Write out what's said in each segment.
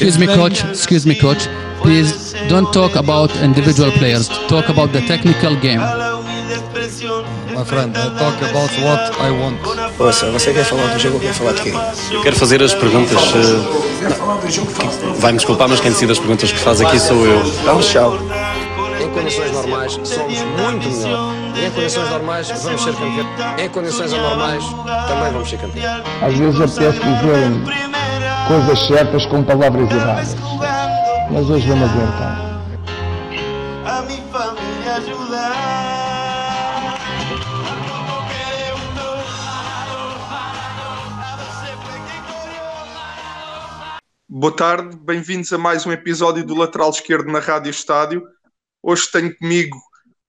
Excuse me, coach. Excuse me, coach. Please don't talk about individual players. Talk about the technical game. My friend, I talk about what I want. Ouça, você quer falar do jogo ou quer falar de quê? Eu quero fazer as perguntas. eh, Vai-me desculpar, mas quem decide as perguntas que faz aqui sou eu. Vamos, tchau. Em condições normais, somos muito melhor. Em condições normais, vamos ser campeões. Em condições anormais, também vamos ser campeões. Às vezes apetece dizer coisas certas com palavras erradas. Mas hoje vamos aguentar. a mi familia ayudar. Boa tarde, bem-vindos a mais um episódio do Lateral Esquerdo na Rádio Estádio. Hoje tenho comigo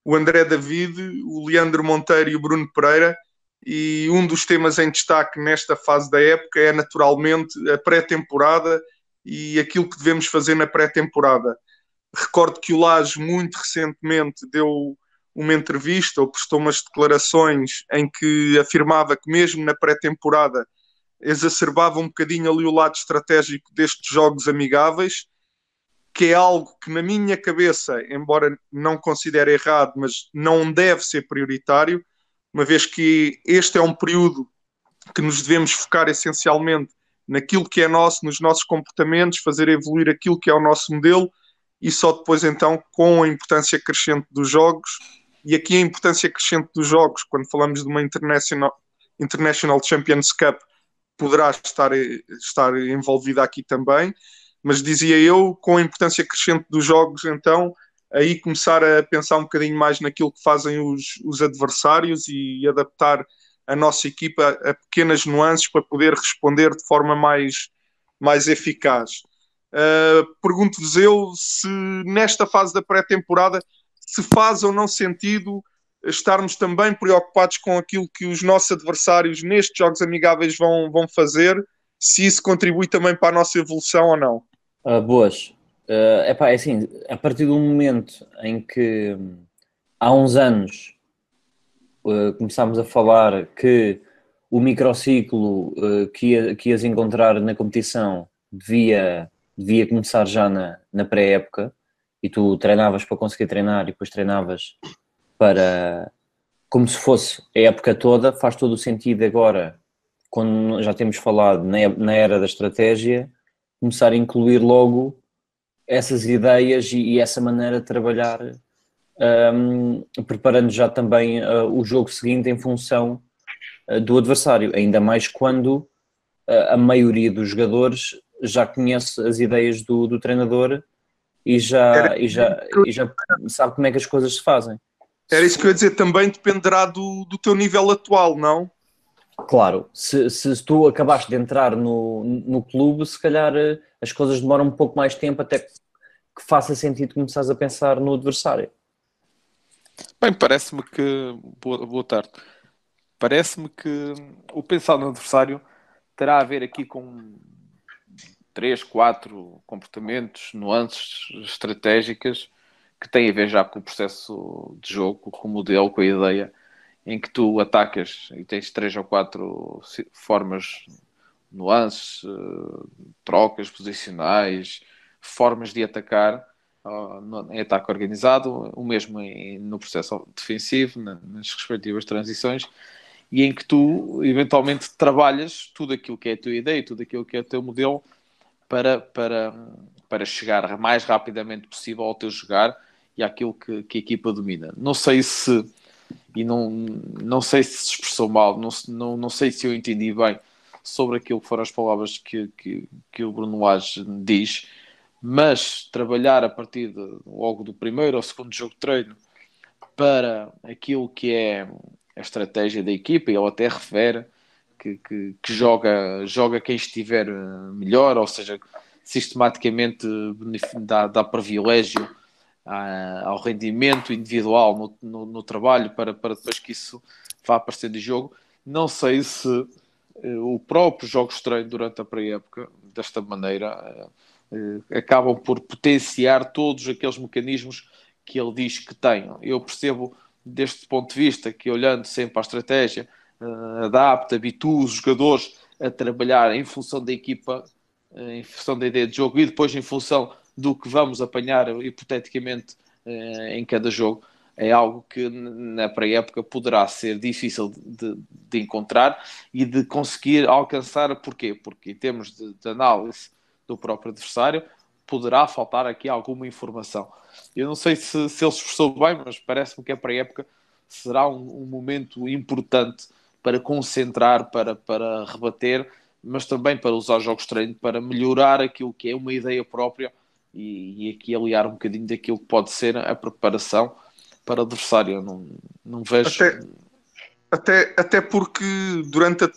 o André David, o Leandro Monteiro e o Bruno Pereira. E um dos temas em destaque nesta fase da época é naturalmente a pré-temporada e aquilo que devemos fazer na pré-temporada. Recordo que o Lage muito recentemente deu uma entrevista ou prestou umas declarações em que afirmava que mesmo na pré-temporada exacerbava um bocadinho ali o lado estratégico destes jogos amigáveis, que é algo que na minha cabeça, embora não considere errado, mas não deve ser prioritário, uma vez que este é um período que nos devemos focar essencialmente naquilo que é nosso, nos nossos comportamentos, fazer evoluir aquilo que é o nosso modelo e só depois então com a importância crescente dos jogos. E aqui a importância crescente dos jogos, quando falamos de uma International, International Champions Cup, poderá estar, estar envolvida aqui também, mas dizia eu, com a importância crescente dos jogos, então, aí começar a pensar um bocadinho mais naquilo que fazem os, os adversários e adaptar a nossa equipa a pequenas nuances para poder responder de forma mais, mais eficaz. Uh, Pergunto-vos eu se nesta fase da pré-temporada se faz ou não sentido estarmos também preocupados com aquilo que os nossos adversários nestes jogos amigáveis vão, vão fazer, se isso contribui também para a nossa evolução ou não. Uh, boas. Uh, epá, é assim, a partir do momento em que hum, há uns anos uh, começámos a falar que o microciclo uh, que, ia, que ias encontrar na competição devia, devia começar já na, na pré-época e tu treinavas para conseguir treinar e depois treinavas para como se fosse a época toda, faz todo o sentido agora, quando já temos falado na, na era da estratégia, começar a incluir logo essas ideias e, e essa maneira de trabalhar, um, preparando já também uh, o jogo seguinte em função uh, do adversário, ainda mais quando uh, a maioria dos jogadores já conhece as ideias do, do treinador e já, e, já, e já sabe como é que as coisas se fazem. Era isso que eu ia dizer, também dependerá do, do teu nível atual, não? Claro, se, se tu acabaste de entrar no, no clube, se calhar eh, as coisas demoram um pouco mais tempo até que, faça sentido começares a pensar no adversário. Bem, parece-me que. Boa, boa tarde. Parece-me que o pensar no adversário terá a ver aqui com três, quatro comportamentos, nuances estratégicas que têm a ver já com o processo de jogo, com o modelo, com a ideia em que tu atacas e tens três ou quatro formas, nuances, eh, trocas posicionais, formas de atacar em ataque organizado, o mesmo no processo defensivo, nas respectivas transições, e em que tu eventualmente trabalhas tudo aquilo que é a tua ideia, tudo aquilo que é o teu modelo para, para, para chegar mais rapidamente possível ao teu jogar e àquilo que, que a equipa domina. Não sei se e não, não sei se se expressou mal, não, não, não sei se eu entendi bem sobre aquilo que foram as palavras que, que, que o Bruno Lage diz, mas trabalhar a partir de, logo do primeiro ou segundo jogo de treino para aquilo que é a estratégia da equipa, e ele até refere que, que, que, joga, joga quem estiver melhor, ou seja, sistematicamente dá, dá privilégio ao rendimento individual no, no, no, trabalho para, para depois que isso vá aparecer de jogo. Não sei se uh, o próprio jogo estranho durante a pré-época, desta maneira, uh, acabam por potenciar todos aqueles mecanismos que ele diz que tem. Eu percebo deste ponto de vista que, olhando sempre a estratégia, uh, adapta, habitua os jogadores a trabalhar em função da equipa eh, em função da ideia de jogo e depois em função do que vamos apanhar hipoteticamente eh, em cada jogo é algo que na pré-época poderá ser difícil de, de, encontrar e de conseguir alcançar. Porquê? Porque em termos de, de, análise do próprio adversário, poderá faltar aqui alguma informação. Eu não sei se, se ele se esforçou bem, mas parece-me que a pré-época será um, um, momento importante para concentrar, para, para rebater, mas também para usar jogos de treino, para melhorar aquilo que é uma ideia própria e, e aqui aliar um bocadinho daquilo que pode ser a preparação para adversário. Eu não, não vejo. Até, até, até porque durante a,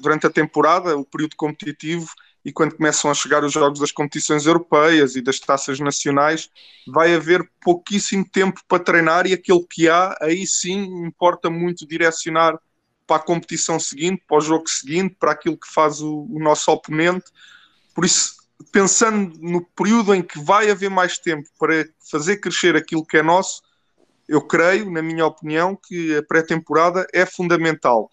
durante a temporada, o período competitivo, e quando começam a chegar os jogos das competições europeias e das taças nacionais, vai haver pouquíssimo tempo para treinar e aquilo que há, aí sim importa muito direcionar para a competição seguinte, para o jogo seguinte, para aquilo que faz o, o nosso oponente. Por isso, pensando no período em que vai haver mais tempo para fazer crescer aquilo que é nosso, eu creio, na minha opinião, que a pré-temporada é fundamental.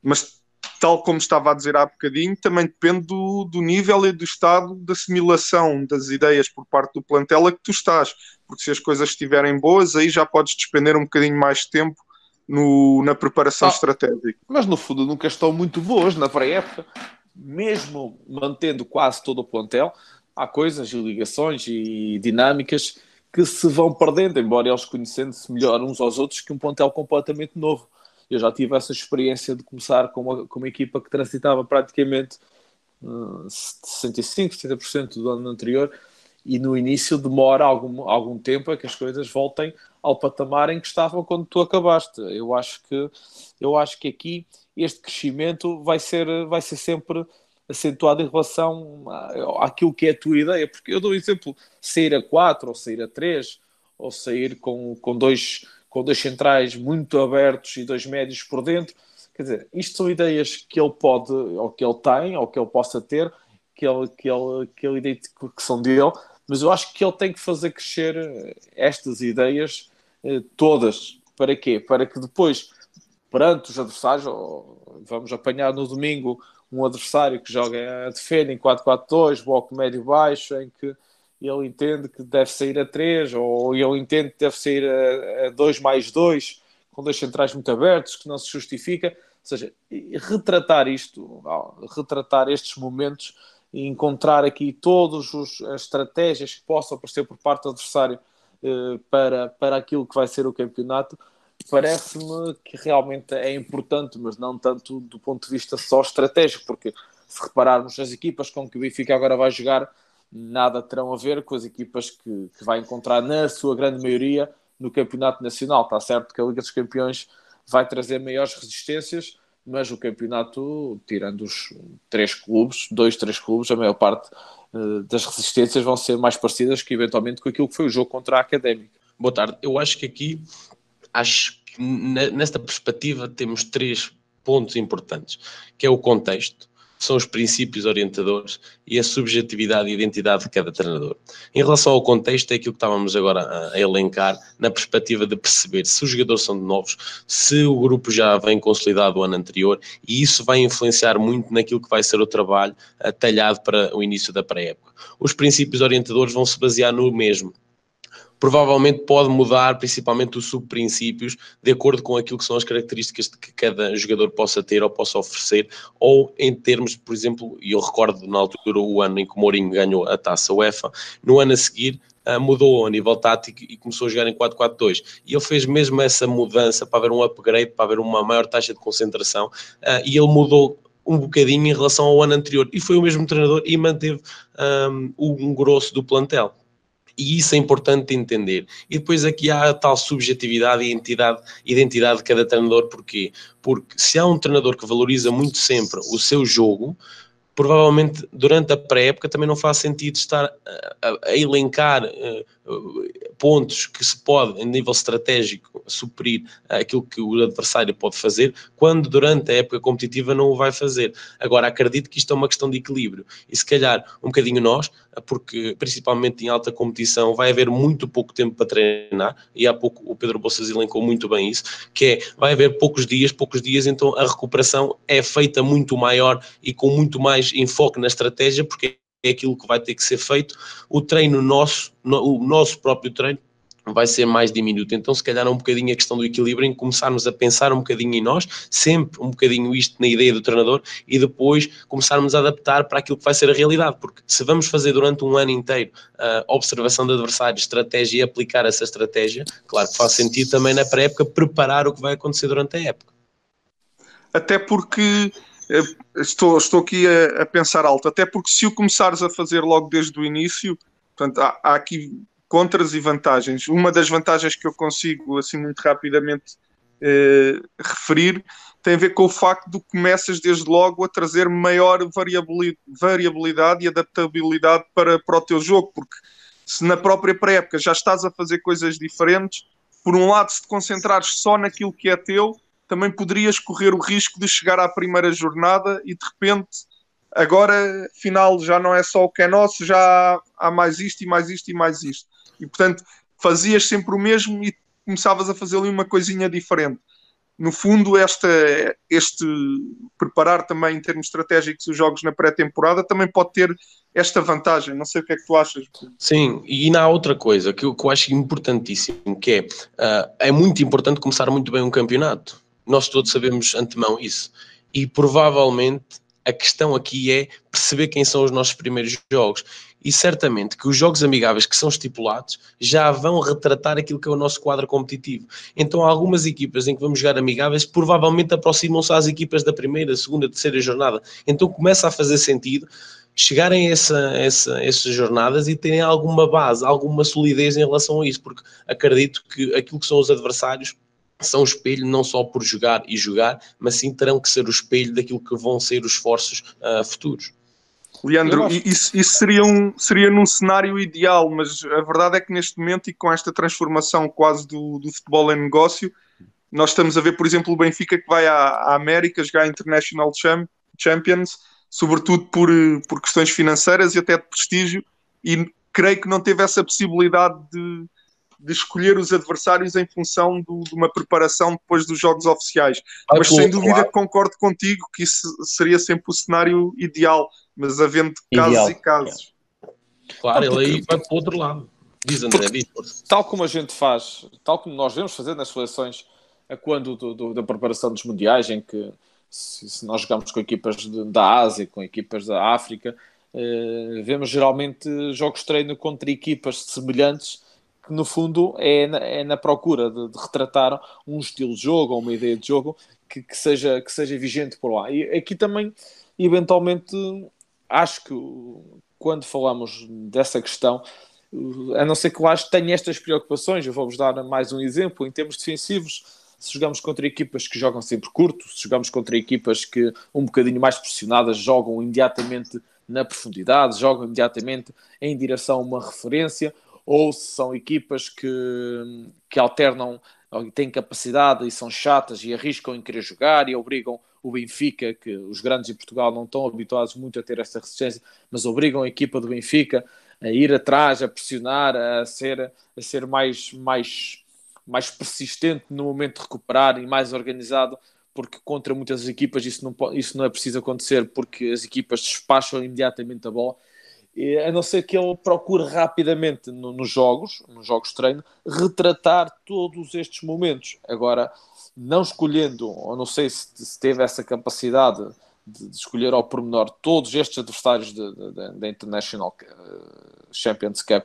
Mas, tal como estava a dizer há bocadinho, também depende do, do nível e do estado de assimilação das ideias por parte do plantel a que tu estás. Porque se as coisas estiverem boas, aí já podes despender um bocadinho mais de tempo no, na preparação ah, estratégica. Mas no fundo nunca estão muito boas na pré-época, mesmo mantendo quase todo o plantel, há coisas e ligações e dinâmicas que se vão perdendo, embora eles conhecendo-se melhor uns aos outros que um plantel completamente novo. Eu já tive essa experiência de começar com uma, com uma equipa que transitava praticamente uh, 65, 70% do ano anterior e no início demora algum, algum tempo a que as coisas voltem ao patamar em que estavam quando tu acabaste. Eu acho que, eu acho que aqui este crescimento vai ser, vai ser sempre acentuado em relação àquilo que é a tua ideia. Porque eu dou um exemplo, sair a 4 ou sair a 3 ou sair com, com, dois, com dois centrais muito abertos e dois médios por dentro. Quer dizer, isto são ideias que ele pode, ou que ele tem, ou que ele possa ter, que ele, que ele, que ele identifica que são dele, mas eu acho que ele tem que fazer crescer estas ideias eh, todas. Para quê? Para que depois, perante os adversários, vamos apanhar no domingo um adversário que joga defende em 4-4-2, bloco médio-baixo, em que ele entende que deve sair a 3, ou ele entende que deve sair a, a 2 mais 2, com dois centrais muito abertos, que não se justifica. Ou seja, retratar isto, retratar estes momentos e encontrar aqui todas as estratégias que possam aparecer por parte do adversário eh, para, para aquilo que vai ser o campeonato, parece-me que realmente é importante, mas não tanto do ponto de vista só estratégico, porque se repararmos as equipas com que o Benfica agora vai jogar, nada terão a ver com as equipas que, que vai encontrar, na sua grande maioria, no Campeonato Nacional. Está certo que a Liga dos Campeões vai trazer maiores resistências, mas o campeonato, tirando os três clubes, dois, três clubes, a maior parte uh, das resistências vão ser mais parecidas que eventualmente com aquilo que foi o jogo contra a Académica. Boa tarde. Eu acho que aqui acho que nesta perspectiva temos três pontos importantes, que é o contexto, são os princípios orientadores e a subjetividade e identidade de cada treinador. Em relação ao contexto, é aquilo que estávamos agora a elencar, na perspectiva de perceber se os jogadores são novos, se o grupo já vem consolidado o ano anterior, e isso vai influenciar muito naquilo que vai ser o trabalho talhado para o início da pré-época. Os princípios orientadores vão se basear no mesmo, provavelmente pode mudar principalmente os subprincípios de acordo com aquilo que são as características que cada jogador possa ter ou possa oferecer, ou em termos, por exemplo, e eu recordo na altura o ano em que o Mourinho ganhou a taça UEFA, no ano a seguir Uh, mudou a nível tático e começou a jogar em 4-4-2. E ele fez mesmo essa mudança para haver um upgrade, para haver uma maior taxa de concentração, uh, e ele mudou um bocadinho em relação ao ano anterior. E foi o mesmo treinador e manteve um, um grosso do plantel. E isso é importante entender. E depois aqui há a tal subjetividade e identidade, identidade de cada treinador. Porquê? Porque se há um treinador que valoriza muito sempre o seu jogo, provavelmente durante a pré-época também não faz sentido estar a, a elencar uh, pontos que se pode, em nível estratégico, suprir aquilo que o adversário pode fazer, quando durante a época competitiva não o vai fazer. Agora, acredito que isto é uma questão de equilíbrio. E se calhar um bocadinho nós, porque principalmente em alta competição vai haver muito pouco tempo para treinar, e há pouco o Pedro Bolsas elencou muito bem isso, que é, vai haver poucos dias, poucos dias, então a recuperação é feita muito maior e com muito mais enfoque na estratégia, porque é aquilo que vai ter que ser feito, o treino nosso, o nosso próprio treino, vai ser mais diminuto. Então, se calhar, é um bocadinho a questão do equilíbrio em começarmos a pensar um bocadinho em nós, sempre um bocadinho isto na ideia do treinador, e depois começarmos a adaptar para aquilo que vai ser a realidade. Porque se vamos fazer durante um ano inteiro a uh, observação de adversários, estratégia e aplicar essa estratégia, claro que faz sentido também na pré-época preparar o que vai acontecer durante a época. Até porque estou, estou aqui a, a pensar alto, até porque se o começares a fazer logo desde o início, portanto, há, há aqui contras e vantagens. Uma das vantagens que eu consigo, assim, muito rapidamente eh, referir, tem a ver com o facto de que começas desde logo a trazer maior variabilidade e adaptabilidade para, para o teu jogo, porque se na própria pré-época já estás a fazer coisas diferentes, por um lado, se te concentrares só naquilo que é teu, também poderias correr o risco de chegar à primeira jornada e de repente agora, final, já não é só o que é nosso, já há mais isto e mais isto e mais isto. E portanto, fazias sempre o mesmo e começavas a fazer ali uma coisinha diferente. No fundo, esta, este preparar também em termos estratégicos os jogos na pré-temporada também pode ter esta vantagem. Não sei o que é que tu achas. Sim, e há outra coisa que eu, que eu acho importantíssimo, que é, uh, é muito importante começar muito bem um campeonato. Nós todos sabemos antemão isso. E provavelmente a questão aqui é perceber quem são os nossos primeiros jogos. E certamente que os jogos amigáveis que são estipulados já vão retratar aquilo que é o nosso quadro competitivo. Então, algumas equipas em que vamos jogar amigáveis provavelmente aproximam-se às equipas da primeira, segunda, terceira jornada. Então, começa a fazer sentido chegarem a essa, essa, essas jornadas e terem alguma base, alguma solidez em relação a isso, porque acredito que aquilo que são os adversários são o espelho não só por jogar e jogar, mas sim terão que ser o espelho daquilo que vão ser os esforços uh, futuros. Leandro, isso, isso, seria, um, seria num cenário ideal, mas a verdade é que neste momento e com esta transformação quase do, do futebol em negócio, nós estamos a ver, por exemplo, o Benfica que vai à, à América jogar International Champions, sobretudo por, por questões financeiras e até de prestígio, e creio que não teve essa possibilidade de, de escolher os adversários em função do, de uma preparação depois dos jogos oficiais. Ah, mas sem dúvida claro. concordo contigo que isso seria sempre o cenário ideal, mas havendo casos ideal. e casos. Claro, ele aí vai para o outro lado. Diz André, diz. Tal como a gente faz, tal como nós vemos fazer nas seleções, a quando do, do, da preparação dos mundiais, em que se, se nós jogamos com equipas de, da Ásia, com equipas da África, eh, vemos geralmente jogos de treino contra equipas semelhantes que no fundo é na, é na procura de, de, retratar um estilo de jogo ou uma ideia de jogo que, que, seja, que seja vigente por lá. E aqui também, eventualmente, acho que quando falamos dessa questão, a não ser que eu acho que tenha estas preocupações, eu vou-vos dar mais um exemplo, em termos defensivos, se jogamos contra equipas que jogam sempre curto, se jogamos contra equipas que um bocadinho mais pressionadas jogam imediatamente na profundidade, jogam imediatamente em direção a uma referência, ou se são equipas que, que alternam, têm capacidade e são chatas e arriscam em querer jogar e obrigam o Benfica, que os grandes em Portugal não estão habituados muito a ter essa resistência, mas obrigam a equipa do Benfica a ir atrás, a pressionar, a ser, a ser mais, mais, mais persistente no momento de recuperar e mais organizado, porque contra muitas equipas isso não, isso não é preciso acontecer, porque as equipas despacham imediatamente a bola a não ser que ele procure rapidamente no, nos jogos, nos jogos de treino, retratar todos estes momentos. Agora, não escolhendo, ou não sei se, se teve essa capacidade de, de, escolher ao pormenor todos estes adversários da International eh, Champions Cup,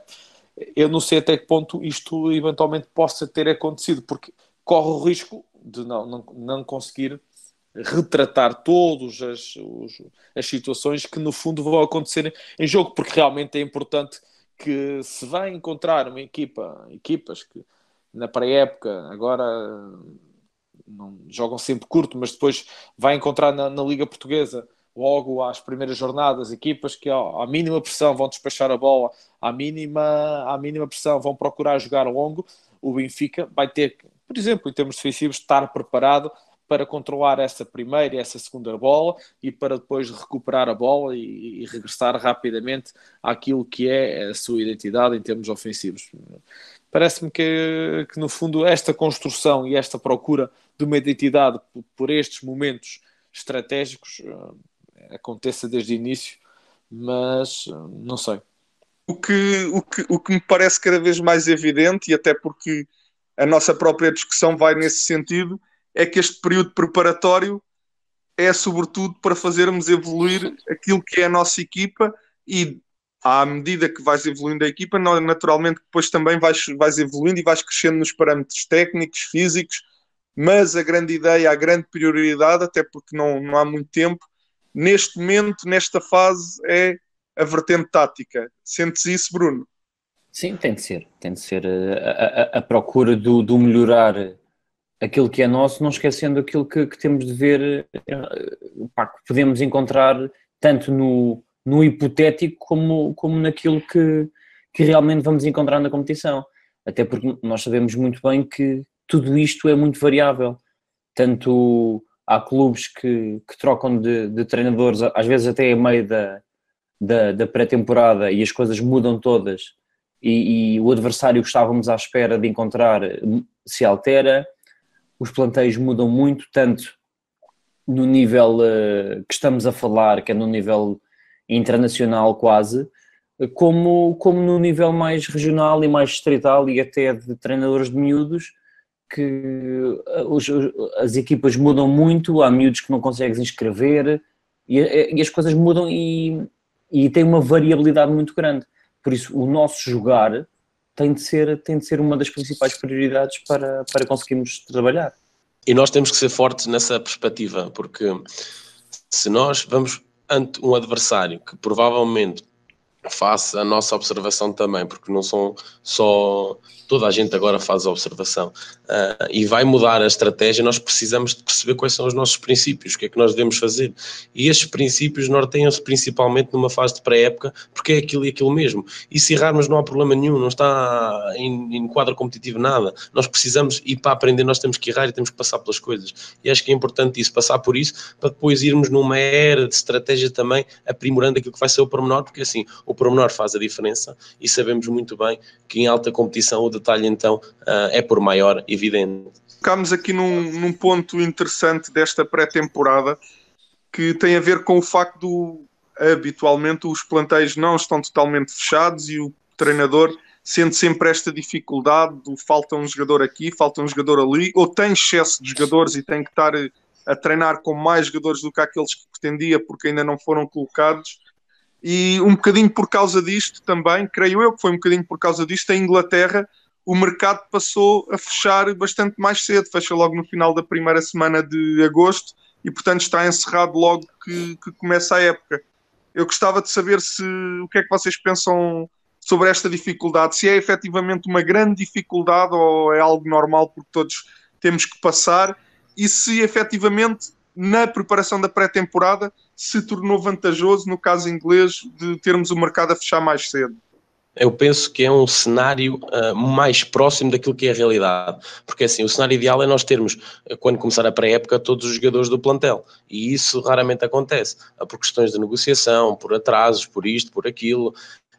eu não sei até que ponto isto eventualmente possa ter acontecido, porque corre o risco de não, não, não conseguir retratar todas as, situações que no fundo vão acontecer em jogo, porque realmente é importante que se vai encontrar uma equipa, equipas que na pré-época agora não, jogam sempre curto, mas depois vai encontrar na, na, Liga Portuguesa logo às primeiras jornadas equipas que à mínima pressão vão despachar a bola, à mínima, à mínima pressão vão procurar jogar longo, o Benfica vai ter por exemplo, em termos defensivos, estar preparado para controlar essa primeira e essa segunda bola e para depois recuperar a bola e, e, regressar rapidamente àquilo que é a sua identidade em termos ofensivos. Parece-me que, que, no fundo, esta construção e esta procura de uma identidade por, por estes momentos estratégicos uh, aconteça desde o início, mas não sei. O que, o, que, o que me parece cada vez mais evidente, e até porque a nossa própria discussão vai nesse sentido, é que este período preparatório é sobretudo para fazermos evoluir aquilo que é a nossa equipa e à medida que vais evoluindo a equipa, naturalmente depois também vais, vais evoluindo e vais crescendo nos parâmetros técnicos, físicos, mas a grande ideia, a grande prioridade, até porque não, não há muito tempo, neste momento, nesta fase, é a vertente tática. Sentes isso, Bruno? Sim, tem de ser. Tem de ser eh, a, a, a procura do, do, melhorar aquilo que é nosso, não esquecendo aquilo que, que temos de ver, eh, pá, que podemos encontrar tanto no, no hipotético como, como naquilo que, que realmente vamos encontrar na competição. Até porque nós sabemos muito bem que tudo isto é muito variável. Tanto há clubes que, que trocam de, de, treinadores, às vezes até a meio da, da, da pré-temporada, e as coisas mudam todas, e, e, o adversário que estávamos à espera de encontrar se altera, os planteios mudam muito, tanto no nível uh, que estamos a falar, que é no nível internacional quase, como, como no nível mais regional e mais distrital e até de treinadores de miúdos, que eh, os, as equipas mudam muito, há miúdos que não consegues inscrever e, eh, e as coisas mudam e, e tem uma variabilidade muito grande. Por isso, o nosso jogar tem de ser, tem de ser uma das principais prioridades para, para conseguirmos trabalhar. E nós temos que ser fortes nessa perspectiva, porque se nós vamos ante um adversário que provavelmente faça a nossa observação também, porque não são só toda a gente agora faz a observação uh, e vai mudar a estratégia, nós precisamos de perceber quais são os nossos princípios, o que é que nós devemos fazer. E estes princípios norteiam-se principalmente numa fase de pré-época, porque é aquilo e aquilo mesmo. E se errarmos não há problema nenhum, não está em, em quadro competitivo nada. Nós precisamos, e para aprender nós temos que errar e temos que passar pelas coisas. E acho que é importante isso, passar por isso, para depois irmos numa era de estratégia também, aprimorando aquilo que vai ser o pormenor, porque assim, o pormenor faz a diferença e sabemos muito bem que em alta competição o detalhe então uh, é por maior evidente. Ficámos aqui num, num ponto interessante desta pré-temporada que tem a ver com o facto do habitualmente os plantéis não estão totalmente fechados e o treinador sente sempre esta dificuldade do falta um jogador aqui, falta um jogador ali, ou tem excesso de jogadores e tem que estar a treinar com mais jogadores do que aqueles que pretendia porque ainda não foram colocados. E um bocadinho por causa disto também, creio eu que foi um bocadinho por causa disto, a Inglaterra o mercado passou a fechar bastante mais cedo, fecha logo no final da primeira semana de agosto e, portanto, está encerrado logo que, que começa a época. Eu gostava de saber se o que é que vocês pensam sobre esta dificuldade, se é efetivamente uma grande dificuldade ou é algo normal porque todos temos que passar e se efetivamente na preparação da pré-temporada se tornou vantajoso, no caso inglês, de termos o mercado a fechar mais cedo eu penso que é um cenário uh, mais próximo daquilo que é a realidade. Porque assim, o cenário ideal é nós termos, uh, quando começar a pré-época, todos os jogadores do plantel. E isso raramente acontece. Uh, por questões de negociação, por atrasos, por isto, por aquilo.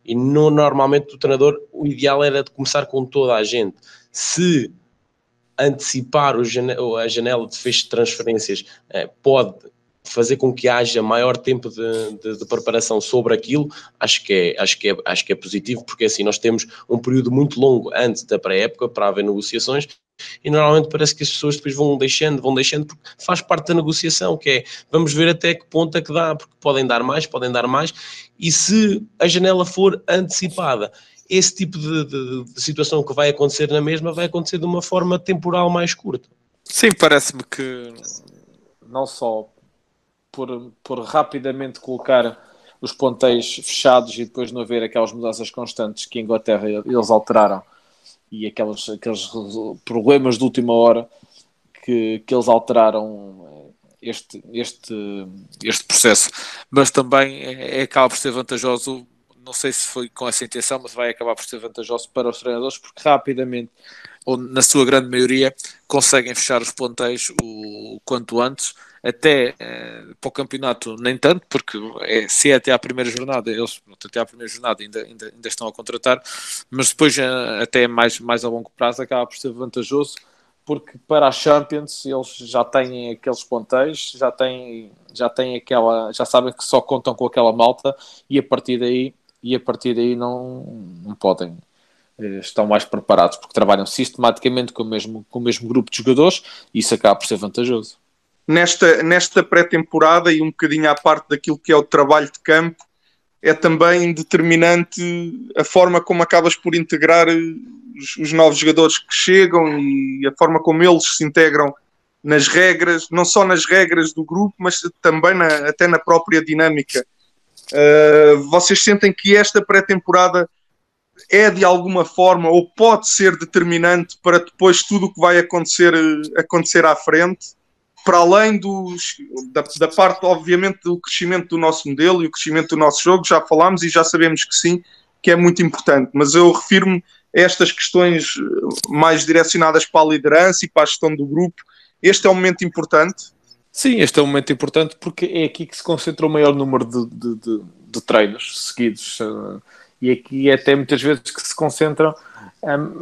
E no, normalmente o treinador, o ideal era de começar com toda a gente. Se antecipar o, a janela de fecho de transferências pode fazer com que haja maior tempo de, de, de, preparação sobre aquilo, acho que, é, acho, que é, acho que é positivo, porque assim nós temos um período muito longo antes da pré-época para haver negociações e normalmente parece que as pessoas depois vão deixando, vão deixando, porque faz parte da negociação, que é, vamos ver até que ponto é que dá, porque podem dar mais, podem dar mais, e se a janela for antecipada, esse tipo de, de, de situação que vai acontecer na mesma vai acontecer de uma forma temporal mais curta. Sim, parece-me que não só por, por rapidamente colocar os ponteiros fechados e depois não haver aquelas mudanças constantes que em Inglaterra eles alteraram e aqueles, aqueles problemas de última hora que, que eles alteraram este, este, este processo. Mas também é, é, acaba por ser vantajoso, não sei se foi com essa intenção, mas vai acabar por ser vantajoso para os treinadores porque rapidamente, ou na sua grande maioria, conseguem fechar os ponteiros o quanto antes. Até eh, para o campeonato nem tanto, porque é, se é até à primeira jornada, eles até à primeira jornada ainda, ainda, ainda estão a contratar, mas depois eh, até mais, mais a longo prazo acaba por ser vantajoso, porque para a Champions eles já têm aqueles ponteiros, já têm, já têm aquela, já sabem que só contam com aquela malta e a partir daí e a partir daí não, não podem eh, estão mais preparados porque trabalham sistematicamente com o mesmo, com o mesmo grupo de jogadores e isso acaba por ser vantajoso. Nesta, nesta pré-temporada e um bocadinho à parte daquilo que é o trabalho de campo, é também determinante a forma como acabas por integrar os, os, novos jogadores que chegam e a forma como eles se integram nas regras, não só nas regras do grupo, mas também na, até na própria dinâmica. Uh, vocês sentem que esta pré-temporada é de alguma forma ou pode ser determinante para depois tudo o que vai acontecer, acontecer à frente? para além dos, da, da, parte, obviamente, do crescimento do nosso modelo e o crescimento do nosso jogo, já falámos e já sabemos que sim, que é muito importante, mas eu refiro-me a estas questões mais direcionadas para a liderança e para a gestão do grupo. Este é um momento importante? Sim, este é um momento importante porque é aqui que se concentra o maior número de, de, de, de treinos seguidos eh, e aqui é até muitas vezes que se concentram um,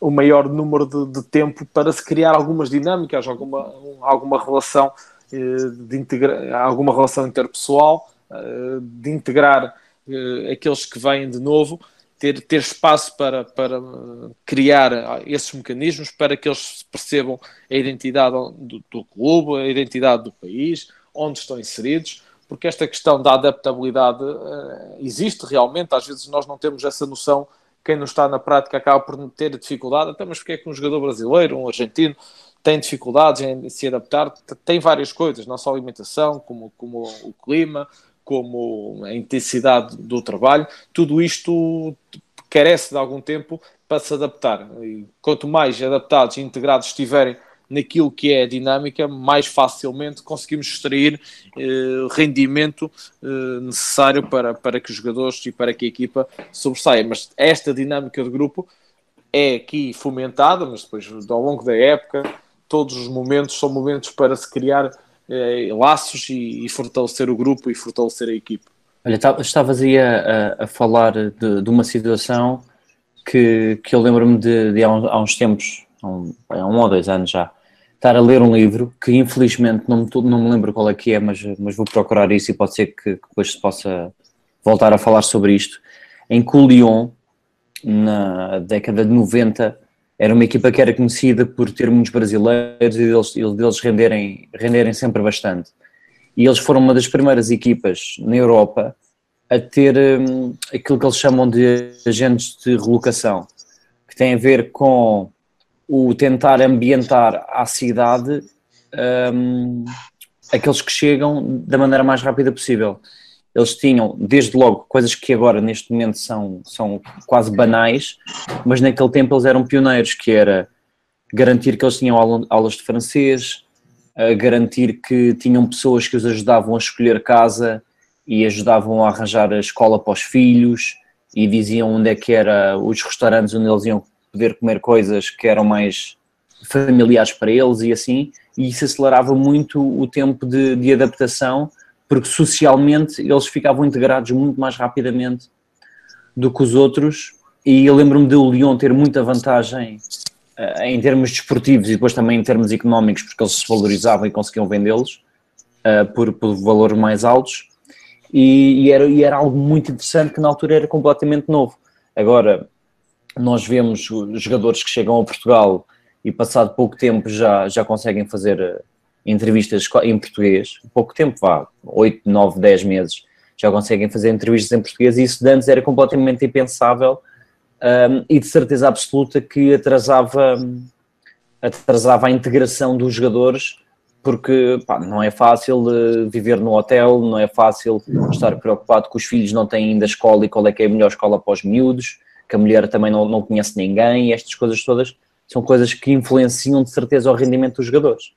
o maior número de, de, tempo para se criar algumas dinâmicas, alguma, alguma relação uh, de integra alguma relação interpessoal, de integrar aqueles que vêm de novo, ter, ter espaço para, para criar esses mecanismos para que eles percebam a identidade do, do clube, a identidade do país, onde estão inseridos porque esta questão da adaptabilidade uh, existe realmente, às vezes nós não temos essa noção. Quem não está na prática acaba por ter dificuldade, até mas porque é que um jogador brasileiro, um argentino, tem dificuldades em se adaptar, tem várias coisas, não só alimentação, como, como o clima, como a intensidade do trabalho, tudo isto carece de algum tempo para se adaptar. E quanto mais adaptados e integrados estiverem naquilo que é a dinâmica, mais facilmente conseguimos extrair eh, rendimento eh, necessário para, para que os jogadores e para que a equipa sobressaia. Mas esta dinâmica de grupo é aqui fomentada, mas depois ao longo da época, todos os momentos são momentos para se criar eh, laços e, e, fortalecer o grupo e fortalecer a equipa. Olha, estavas aí a, a, falar de, de, uma situação que, que eu lembro-me de, de há, uns, há uns tempos, há um, há um ou dois anos já, estar a ler um livro que infelizmente não me, não me lembro qual é que é, mas, mas vou procurar isso e pode ser que, que depois se possa voltar a falar sobre isto, em que o Lyon, na década de 90, era uma equipa que era conhecida por ter muitos brasileiros e deles, deles renderem, renderem sempre bastante. E eles foram uma das primeiras equipas na Europa a ter hum, aquilo que eles chamam de agentes de relocação, que tem a ver com o tentar ambientar à cidade um, aqueles que chegam da maneira mais rápida possível. Eles tinham, desde logo, coisas que agora neste momento são, são quase banais, mas naquele tempo eles eram pioneiros, que era garantir que eles tinham aulas de francês, garantir que tinham pessoas que os ajudavam a escolher casa e ajudavam a arranjar a escola para os filhos e diziam onde é que era os restaurantes onde eles iam poder comer coisas que eram mais familiares para eles e assim, e isso acelerava muito o tempo de, de adaptação, porque socialmente eles ficavam integrados muito mais rapidamente do que os outros. E eu lembro-me de o Lyon ter muita vantagem uh, em termos desportivos e depois também em termos económicos, porque eles se valorizavam e conseguiam vendê-los uh, por, por valores mais altos. E, e, era, e era algo muito interessante que na altura era completamente novo. Agora, nós vemos jogadores que chegam a Portugal e passado pouco tempo já, já conseguem fazer eh, entrevistas em português, pouco tempo vá, 8, 9, 10 meses, já conseguem fazer entrevistas em português e isso de antes era completamente impensável um, e de certeza absoluta que atrasava, atrasava a integração dos jogadores porque pá, não é fácil uh, viver no hotel, não é fácil estar preocupado que os filhos não têm ainda escola e qual é que é a melhor escola para os miúdos, que a mulher também não, não conhece ninguém, e estas coisas todas são coisas que influenciam de certeza o rendimento dos jogadores.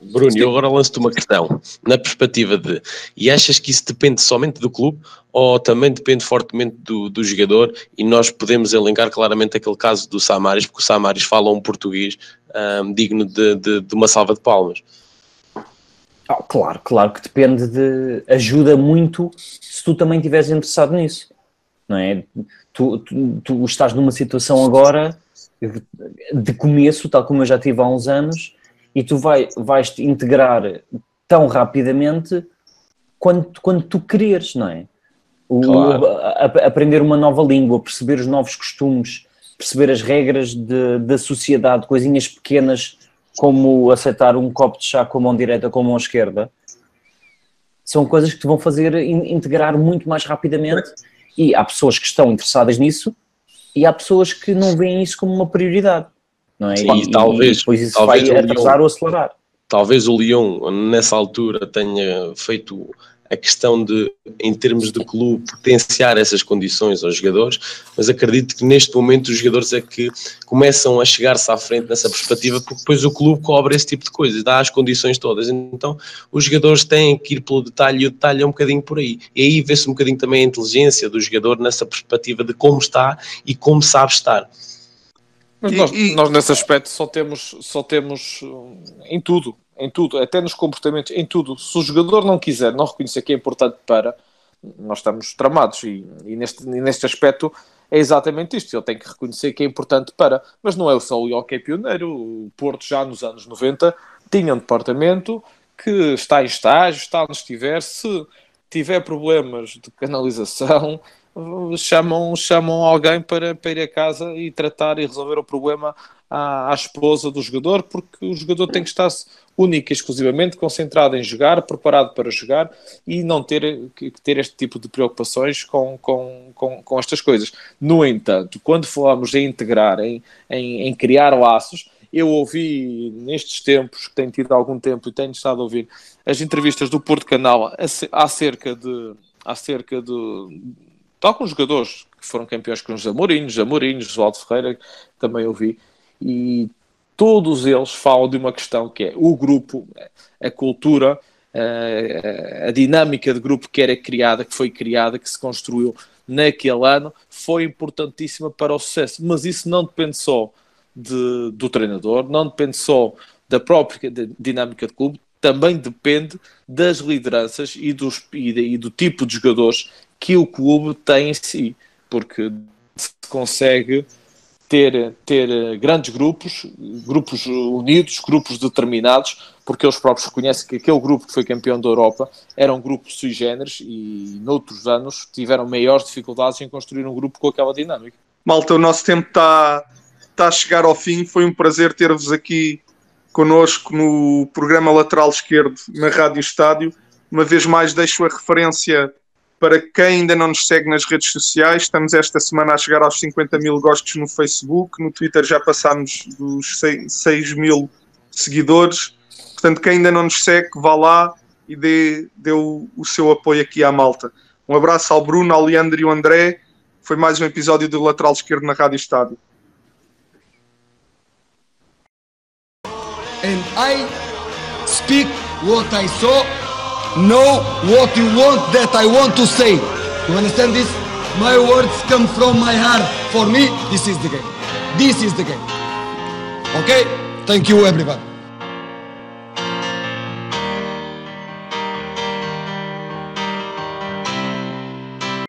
Bruno, eu agora lanço-te uma questão, na perspectiva de, e achas que isso depende somente do clube ou também depende fortemente do, do jogador e nós podemos elencar claramente aquele caso do Samaris, porque o Samaris fala um português um, digno de, de, de, uma salva de palmas. Oh, claro, claro que depende de, ajuda muito se tu também estiveres interessado nisso não é? Tu, tu, tu estás numa situação agora de começo, tal como eu já tive há uns anos, e tu vai, vais te integrar tão rapidamente quando, quando tu quereres, não é? O, Claro. a- a- aprender uma nova língua, perceber os novos costumes, perceber as regras de- da sociedade, coisinhas pequenas como aceitar um copo de chá com a mão direita com a mão esquerda, são coisas que te vão fazer in- integrar muito mais rapidamente. E há pessoas que estão interessadas nisso e há pessoas que não veem isso como uma prioridade. Não é? Sim, e talvez- depois isso talvez vai o atrasar Lyon- ou acelerar. talvez o Lyon nessa altura tenha feito a questão de, em termos de clube, potenciar essas condições aos jogadores, mas acredito que neste momento os jogadores é que começam a chegar-se à frente nessa perspectiva, porque depois o clube cobra esse tipo de coisas, dá as condições todas. Então os jogadores têm que ir pelo detalhe e o detalhe é um bocadinho por aí. E aí vê-se um bocadinho também a inteligência do jogador nessa perspectiva de como está e como sabe estar. Mas E- nós, e- nós nesse aspecto só temos, só temos hum, em tudo, em tudo, até nos comportamentos, em tudo. Se o jogador não quiser, não reconhecer que é importante para, nós estamos tramados e, e neste, e neste aspecto é exatamente isto. Ele tem que reconhecer que é importante para, mas não é só o Hockey Pioneiro. O Porto já nos anos 90 tinha um departamento que está em estágio, está onde estiver, se tiver problemas de canalização, chamam, chamam alguém para, para ir a casa e tratar e resolver o problema à, à esposa do jogador, porque o jogador tem que estar única e exclusivamente concentrado em jogar, preparado para jogar e não ter que ter este tipo de preocupações com, com, com, com estas coisas. No entanto, quando falamos em integrar, em, em, em criar laços, eu ouvi nestes tempos, que tenho tido algum tempo e tenho estado a ouvir as entrevistas do Porto Canal ace- acerca de acerca de, de alguns jogadores que foram campeões com os Amorinhos, Amorinhos, Josualdo Ferreira, também ouvi, e todos eles falam de uma questão que é o grupo, a cultura, a, a dinâmica de grupo que era criada, que foi criada, que se construiu naquele ano, foi importantíssima para o sucesso. Mas isso não depende só de- do treinador, não depende só da própria di- dinâmica de clube, também depende das lideranças e, dos, e, de- e do tipo de jogadores que o clube tem em si, porque se consegue ter, ter eh, grandes grupos, grupos unidos, grupos determinados, porque eles próprios reconhecem que aquele grupo que foi campeão da Europa era um grupo sui generis e noutros anos tiveram maiores dificuldades em construir um grupo com aquela dinâmica. Malta, o nosso tempo está está a chegar ao fim. Foi um prazer ter-vos aqui connosco no programa Lateral Esquerdo na Rádio Estádio. Uma vez mais, deixo a referência para quem ainda não nos segue nas redes sociais. Estamos esta semana a chegar aos 50 mil gostos no Facebook. No Twitter já passámos dos 6 mil seguidores. Portanto, quem ainda não nos segue, vá lá e dê, dê o, o seu apoio aqui à malta. Um abraço ao Bruno, ao Leandro e ao André. Foi mais um episódio do Lateral Esquerdo na Rádio Estádio. and I speak what I saw, know what you want that I want to say. You understand this? My words come from my heart. For me, this is the game. This is the game. Okay? Thank you, everybody.